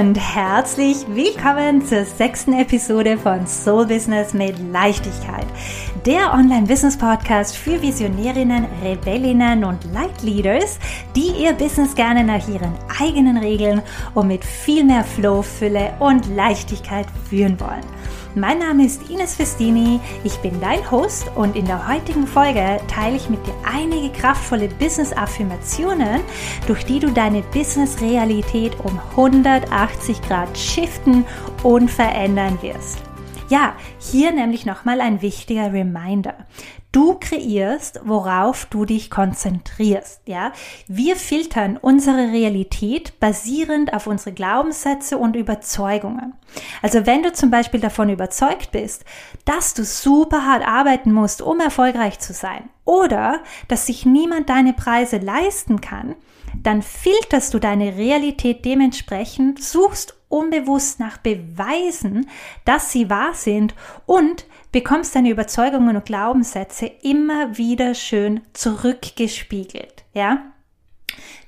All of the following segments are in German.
und herzlich willkommen zur sechsten Episode von Soul Business mit Leichtigkeit. Der Online-Business-Podcast für Visionärinnen, Rebellinnen und Leitleaders, die ihr Business gerne nach ihren eigenen Regeln und mit viel mehr Flow, Fülle und Leichtigkeit führen wollen. Mein Name ist Ines Festini, ich bin dein Host und in der heutigen Folge teile ich mit dir einige kraftvolle Business-Affirmationen, durch die du deine Business-Realität um 180 Grad shiften und verändern wirst. Ja, hier nämlich nochmal ein wichtiger Reminder. Du kreierst, worauf du dich konzentrierst, ja? Wir filtern unsere Realität basierend auf unsere Glaubenssätze und Überzeugungen. Also wenn du zum Beispiel davon überzeugt bist, dass du super hart arbeiten musst, um erfolgreich zu sein, oder dass sich niemand deine Preise leisten kann, dann filterst du deine Realität dementsprechend, suchst unbewusst nach Beweisen, dass sie wahr sind und bekommst deine Überzeugungen und Glaubenssätze immer wieder schön zurückgespiegelt, ja?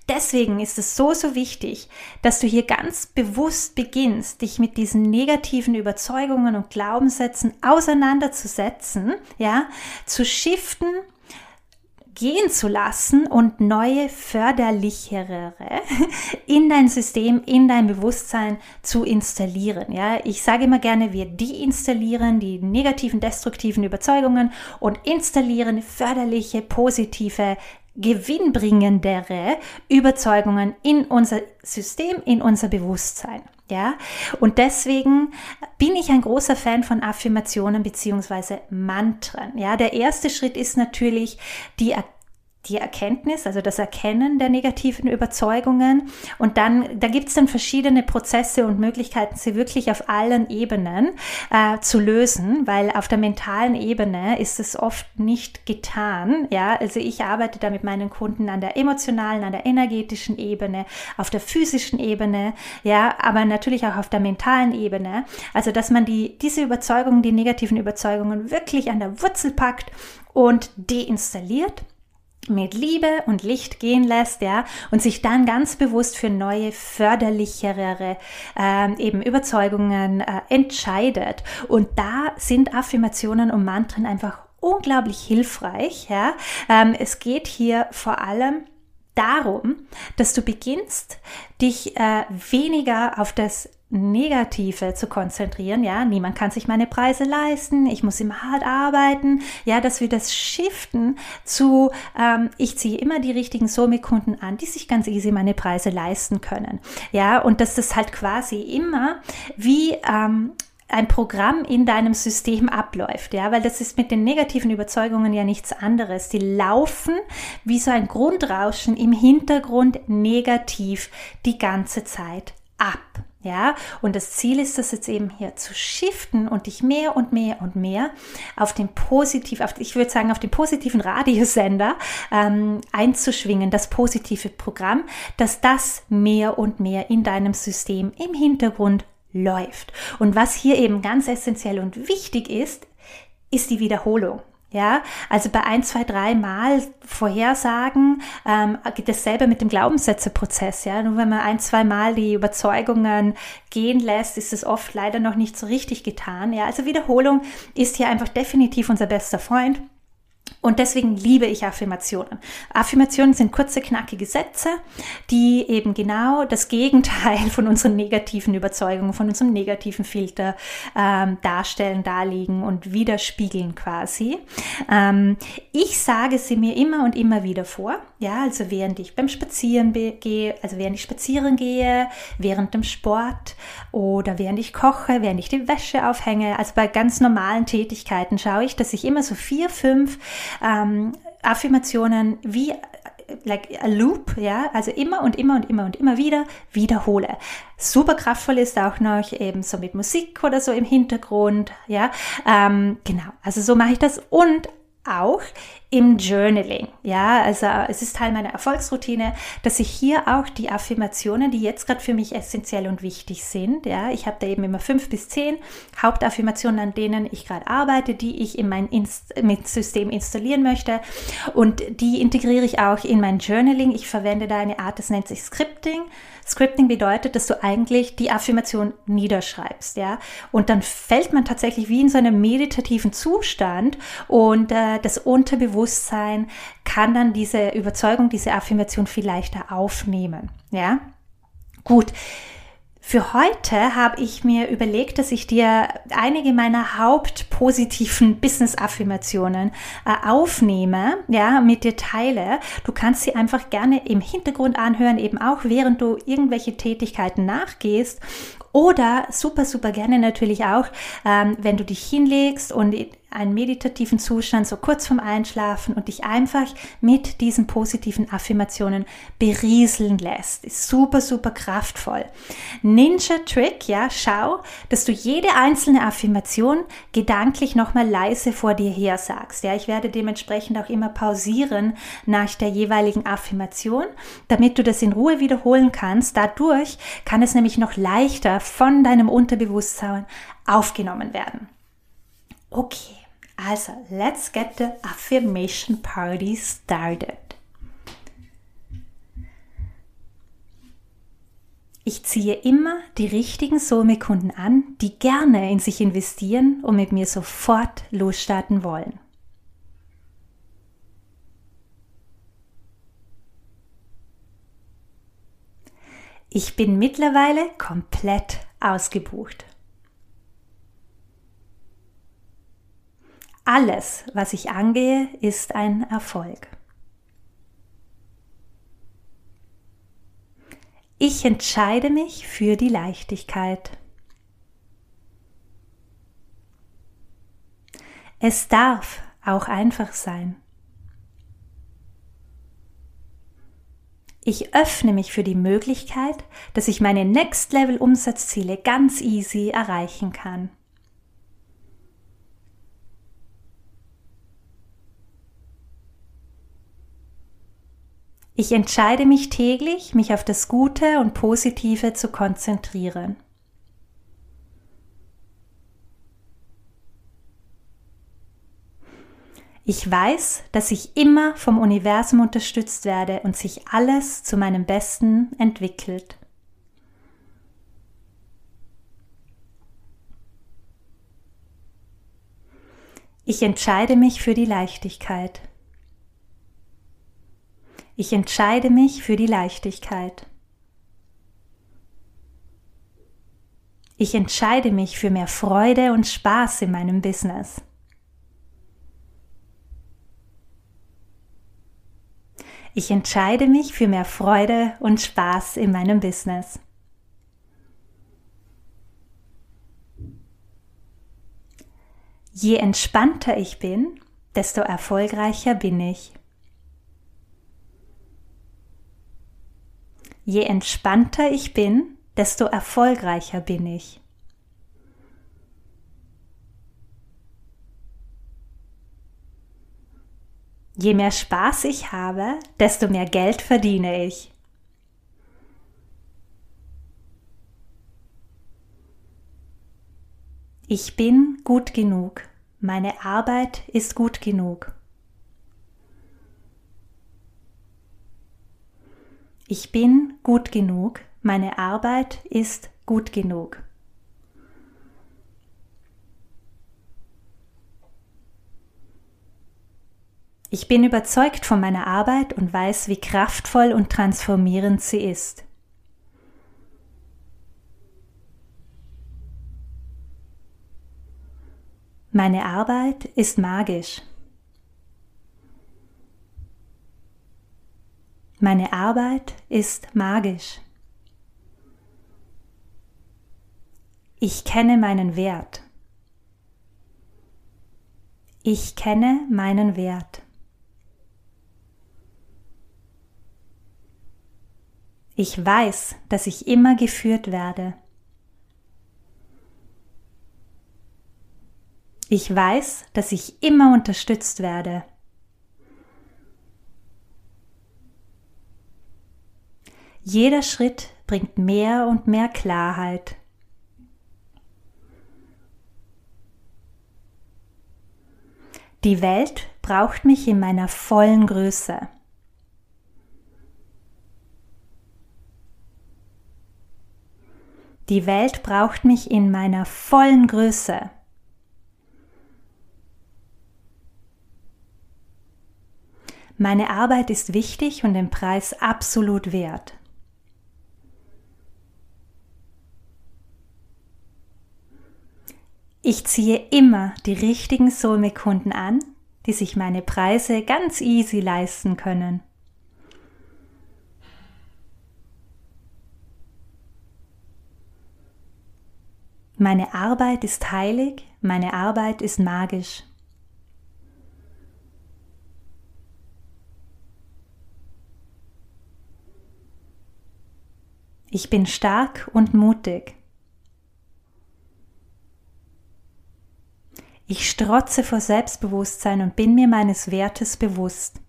Deswegen ist es so, so wichtig, dass du hier ganz bewusst beginnst, dich mit diesen negativen Überzeugungen und Glaubenssätzen auseinanderzusetzen, ja, zu shiften gehen zu lassen und neue förderlichere in dein System, in dein Bewusstsein zu installieren. Ja, ich sage immer gerne, wir deinstallieren die negativen, destruktiven Überzeugungen und installieren förderliche, positive, gewinnbringendere Überzeugungen in unser System, in unser Bewusstsein. Ja, und deswegen bin ich ein großer Fan von Affirmationen beziehungsweise Mantren. Ja, der erste Schritt ist natürlich die die Erkenntnis, also das Erkennen der negativen Überzeugungen. Und dann, da gibt es dann verschiedene Prozesse und Möglichkeiten, sie wirklich auf allen Ebenen äh, zu lösen, weil auf der mentalen Ebene ist es oft nicht getan. Ja, also ich arbeite da mit meinen Kunden an der emotionalen, an der energetischen Ebene, auf der physischen Ebene, ja, aber natürlich auch auf der mentalen Ebene. Also, dass man die, diese Überzeugungen, die negativen Überzeugungen wirklich an der Wurzel packt und deinstalliert mit Liebe und Licht gehen lässt, ja, und sich dann ganz bewusst für neue, förderlichere äh, eben Überzeugungen äh, entscheidet. Und da sind Affirmationen und Mantren einfach unglaublich hilfreich, ja. Ähm, es geht hier vor allem darum, dass du beginnst, dich äh, weniger auf das Negative zu konzentrieren. Ja, niemand kann sich meine Preise leisten. Ich muss immer hart arbeiten. Ja, dass wir das shiften zu, ähm, ich ziehe immer die richtigen Somi-Kunden an, die sich ganz easy meine Preise leisten können. Ja, und dass das halt quasi immer wie ähm, ein Programm in deinem System abläuft, ja, weil das ist mit den negativen Überzeugungen ja nichts anderes. Die laufen wie so ein Grundrauschen im Hintergrund negativ die ganze Zeit ab. Ja, und das Ziel ist es jetzt eben hier zu shiften und dich mehr und mehr und mehr auf den positiv, auf, ich würde sagen, auf den positiven Radiosender ähm, einzuschwingen, das positive Programm, dass das mehr und mehr in deinem System im Hintergrund läuft. Und was hier eben ganz essentiell und wichtig ist, ist die Wiederholung. Ja, also bei ein, zwei, drei Mal Vorhersagen ähm, geht dasselbe mit dem Glaubenssätzeprozess. Ja, nur wenn man ein, zwei Mal die Überzeugungen gehen lässt, ist es oft leider noch nicht so richtig getan. Ja, also Wiederholung ist hier einfach definitiv unser bester Freund. Und deswegen liebe ich Affirmationen. Affirmationen sind kurze, knackige Sätze, die eben genau das Gegenteil von unseren negativen Überzeugungen, von unserem negativen Filter ähm, darstellen, darlegen und widerspiegeln quasi. Ähm, ich sage sie mir immer und immer wieder vor. Ja, also während ich beim Spazieren gehe, also während ich spazieren gehe, während dem Sport oder während ich koche, während ich die Wäsche aufhänge. Also bei ganz normalen Tätigkeiten schaue ich, dass ich immer so vier, fünf ähm, Affirmationen wie like a loop, ja, also immer und immer und immer und immer wieder wiederhole. Super kraftvoll ist auch noch eben so mit Musik oder so im Hintergrund, ja, ähm, genau, also so mache ich das und auch im Journaling. Ja, also es ist Teil meiner Erfolgsroutine, dass ich hier auch die Affirmationen, die jetzt gerade für mich essentiell und wichtig sind, ja, ich habe da eben immer fünf bis zehn Hauptaffirmationen, an denen ich gerade arbeite, die ich in mein Inst System installieren möchte und die integriere ich auch in mein Journaling. Ich verwende da eine Art, das nennt sich Scripting. Scripting bedeutet, dass du eigentlich die Affirmation niederschreibst, ja, und dann fällt man tatsächlich wie in so einem meditativen Zustand und äh, das Unterbewusstsein kann dann diese Überzeugung, diese Affirmation viel leichter aufnehmen, ja. Gut. Für heute habe ich mir überlegt, dass ich dir einige meiner hauptpositiven Business-Affirmationen äh, aufnehme, ja, mit dir teile. Du kannst sie einfach gerne im Hintergrund anhören, eben auch während du irgendwelche Tätigkeiten nachgehst. Oder super, super gerne natürlich auch, ähm, wenn du dich hinlegst und einen meditativen Zustand, so kurz vorm Einschlafen und dich einfach mit diesen positiven Affirmationen berieseln lässt. Ist super, super kraftvoll. Ninja Trick, ja, schau, dass du jede einzelne Affirmation gedanklich nochmal leise vor dir her sagst. Ja, ich werde dementsprechend auch immer pausieren nach der jeweiligen Affirmation, damit du das in Ruhe wiederholen kannst. Dadurch kann es nämlich noch leichter von deinem Unterbewusstsein aufgenommen werden. Okay. Also, let's get the affirmation party started. Ich ziehe immer die richtigen Somi-Kunden an, die gerne in sich investieren und mit mir sofort losstarten wollen. Ich bin mittlerweile komplett ausgebucht. Alles, was ich angehe, ist ein Erfolg. Ich entscheide mich für die Leichtigkeit. Es darf auch einfach sein. Ich öffne mich für die Möglichkeit, dass ich meine Next-Level-Umsatzziele ganz easy erreichen kann. Ich entscheide mich täglich, mich auf das Gute und Positive zu konzentrieren. Ich weiß, dass ich immer vom Universum unterstützt werde und sich alles zu meinem Besten entwickelt. Ich entscheide mich für die Leichtigkeit. Ich entscheide mich für die Leichtigkeit. Ich entscheide mich für mehr Freude und Spaß in meinem Business. Ich entscheide mich für mehr Freude und Spaß in meinem Business. Je entspannter ich bin, desto erfolgreicher bin ich. Je entspannter ich bin, desto erfolgreicher bin ich. Je mehr Spaß ich habe, desto mehr Geld verdiene ich. Ich bin gut genug. Meine Arbeit ist gut genug. Ich bin gut genug, meine Arbeit ist gut genug. Ich bin überzeugt von meiner Arbeit und weiß, wie kraftvoll und transformierend sie ist. Meine Arbeit ist magisch. Meine Arbeit ist magisch. Ich kenne meinen Wert. Ich kenne meinen Wert. Ich weiß, dass ich immer geführt werde. Ich weiß, dass ich immer unterstützt werde. Jeder Schritt bringt mehr und mehr Klarheit. Die Welt braucht mich in meiner vollen Größe. Die Welt braucht mich in meiner vollen Größe. Meine Arbeit ist wichtig und den Preis absolut wert. Ich ziehe immer die richtigen Soulmate-Kunden an, die sich meine Preise ganz easy leisten können. Meine Arbeit ist heilig, meine Arbeit ist magisch. Ich bin stark und mutig. Ich strotze vor Selbstbewusstsein und bin mir meines Wertes bewusst.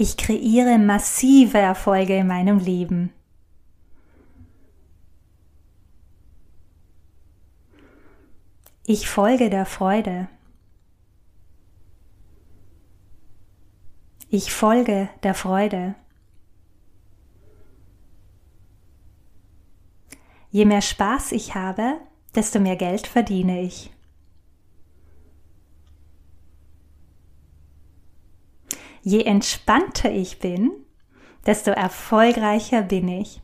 Ich kreiere massive Erfolge in meinem Leben. Ich folge der Freude. Ich folge der Freude. Je mehr Spaß ich habe, desto mehr Geld verdiene ich. Je entspannter ich bin, desto erfolgreicher bin ich.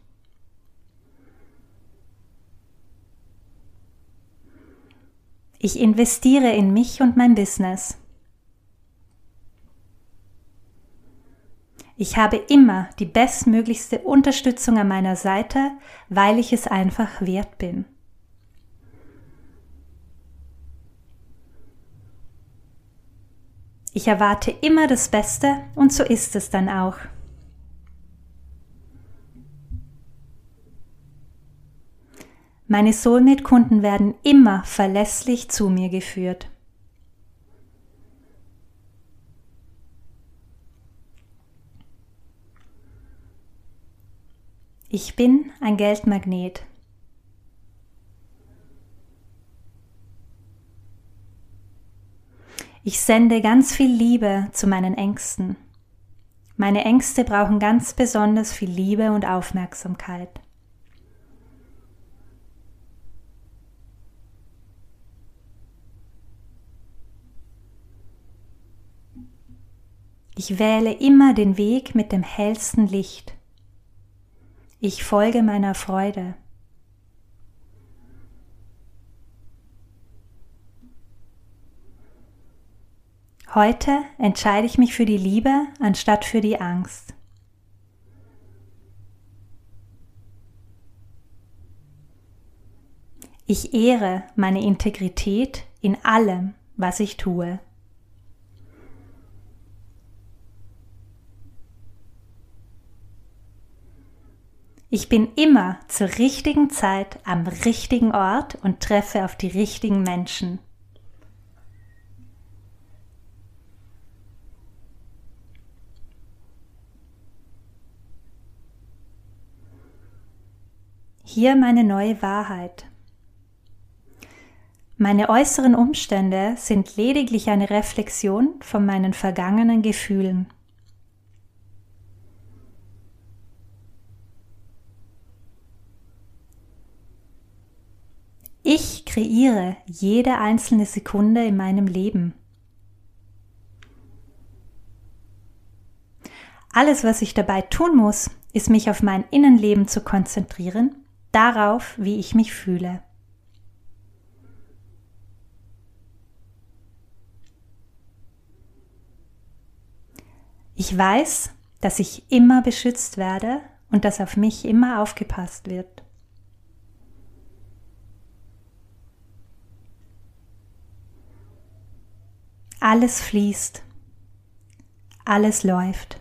Ich investiere in mich und mein Business. Ich habe immer die bestmöglichste Unterstützung an meiner Seite, weil ich es einfach wert bin. Ich erwarte immer das Beste und so ist es dann auch. Meine Soulmate-Kunden werden immer verlässlich zu mir geführt. Ich bin ein Geldmagnet. Ich sende ganz viel Liebe zu meinen Ängsten. Meine Ängste brauchen ganz besonders viel Liebe und Aufmerksamkeit. Ich wähle immer den Weg mit dem hellsten Licht. Ich folge meiner Freude. Heute entscheide ich mich für die Liebe anstatt für die Angst. Ich ehre meine Integrität in allem, was ich tue. Ich bin immer zur richtigen Zeit am richtigen Ort und treffe auf die richtigen Menschen. Hier meine neue Wahrheit. Meine äußeren Umstände sind lediglich eine Reflexion von meinen vergangenen Gefühlen. Ich kreiere jede einzelne Sekunde in meinem Leben. Alles, was ich dabei tun muss, ist mich auf mein Innenleben zu konzentrieren, darauf, wie ich mich fühle. Ich weiß, dass ich immer beschützt werde und dass auf mich immer aufgepasst wird. Alles fließt. Alles läuft.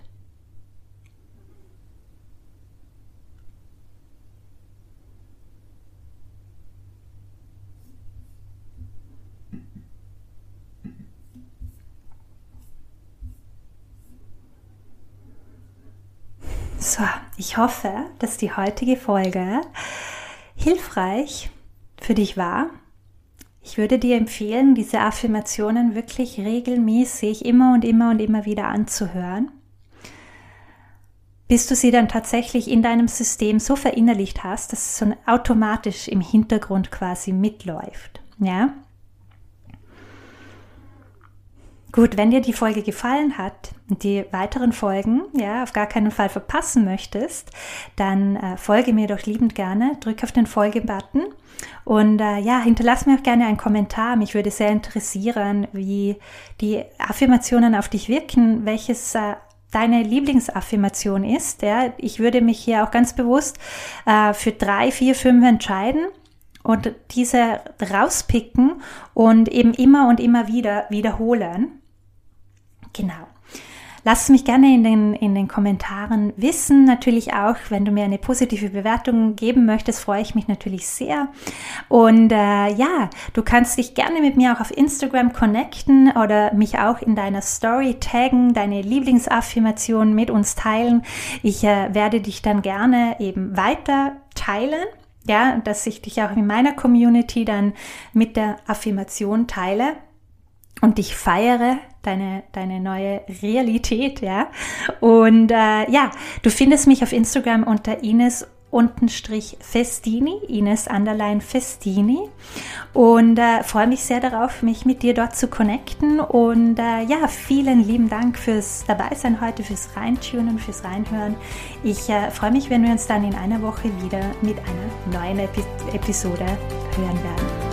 So, ich hoffe, dass die heutige Folge hilfreich für dich war. Ich würde dir empfehlen, diese Affirmationen wirklich regelmäßig immer und immer und immer wieder anzuhören, bis du sie dann tatsächlich in deinem System so verinnerlicht hast, dass es so automatisch im Hintergrund quasi mitläuft. Ja? Gut, wenn dir die Folge gefallen hat die weiteren Folgen, ja, auf gar keinen Fall verpassen möchtest, dann äh, folge mir doch liebend gerne, drück auf den Folge-Button und äh, ja, hinterlass mir auch gerne einen Kommentar. Mich würde sehr interessieren, wie die Affirmationen auf dich wirken, welches äh, deine Lieblingsaffirmation ist. Ja, ich würde mich hier auch ganz bewusst äh, für drei, vier, fünf entscheiden und diese rauspicken und eben immer und immer wieder wiederholen. Genau. Lass mich gerne in den, in den Kommentaren wissen. Natürlich auch, wenn du mir eine positive Bewertung geben möchtest, freue ich mich natürlich sehr. Und äh, ja, du kannst dich gerne mit mir auch auf Instagram connecten oder mich auch in deiner Story taggen, deine Lieblingsaffirmation mit uns teilen. Ich äh, werde dich dann gerne eben weiter teilen. Ja, dass ich dich auch in meiner Community dann mit der Affirmation teile und dich feiere, deine, deine neue Realität, ja. Und äh, ja, du findest mich auf Instagram unter Ines untenstrich Festini, Ines Underline Festini. Und äh, freue mich sehr darauf, mich mit dir dort zu connecten. Und äh, ja, vielen lieben Dank fürs Dabeisein heute, fürs Reintunen, fürs Reinhören. Ich äh, freue mich, wenn wir uns dann in einer Woche wieder mit einer neuen Epi Episode hören werden.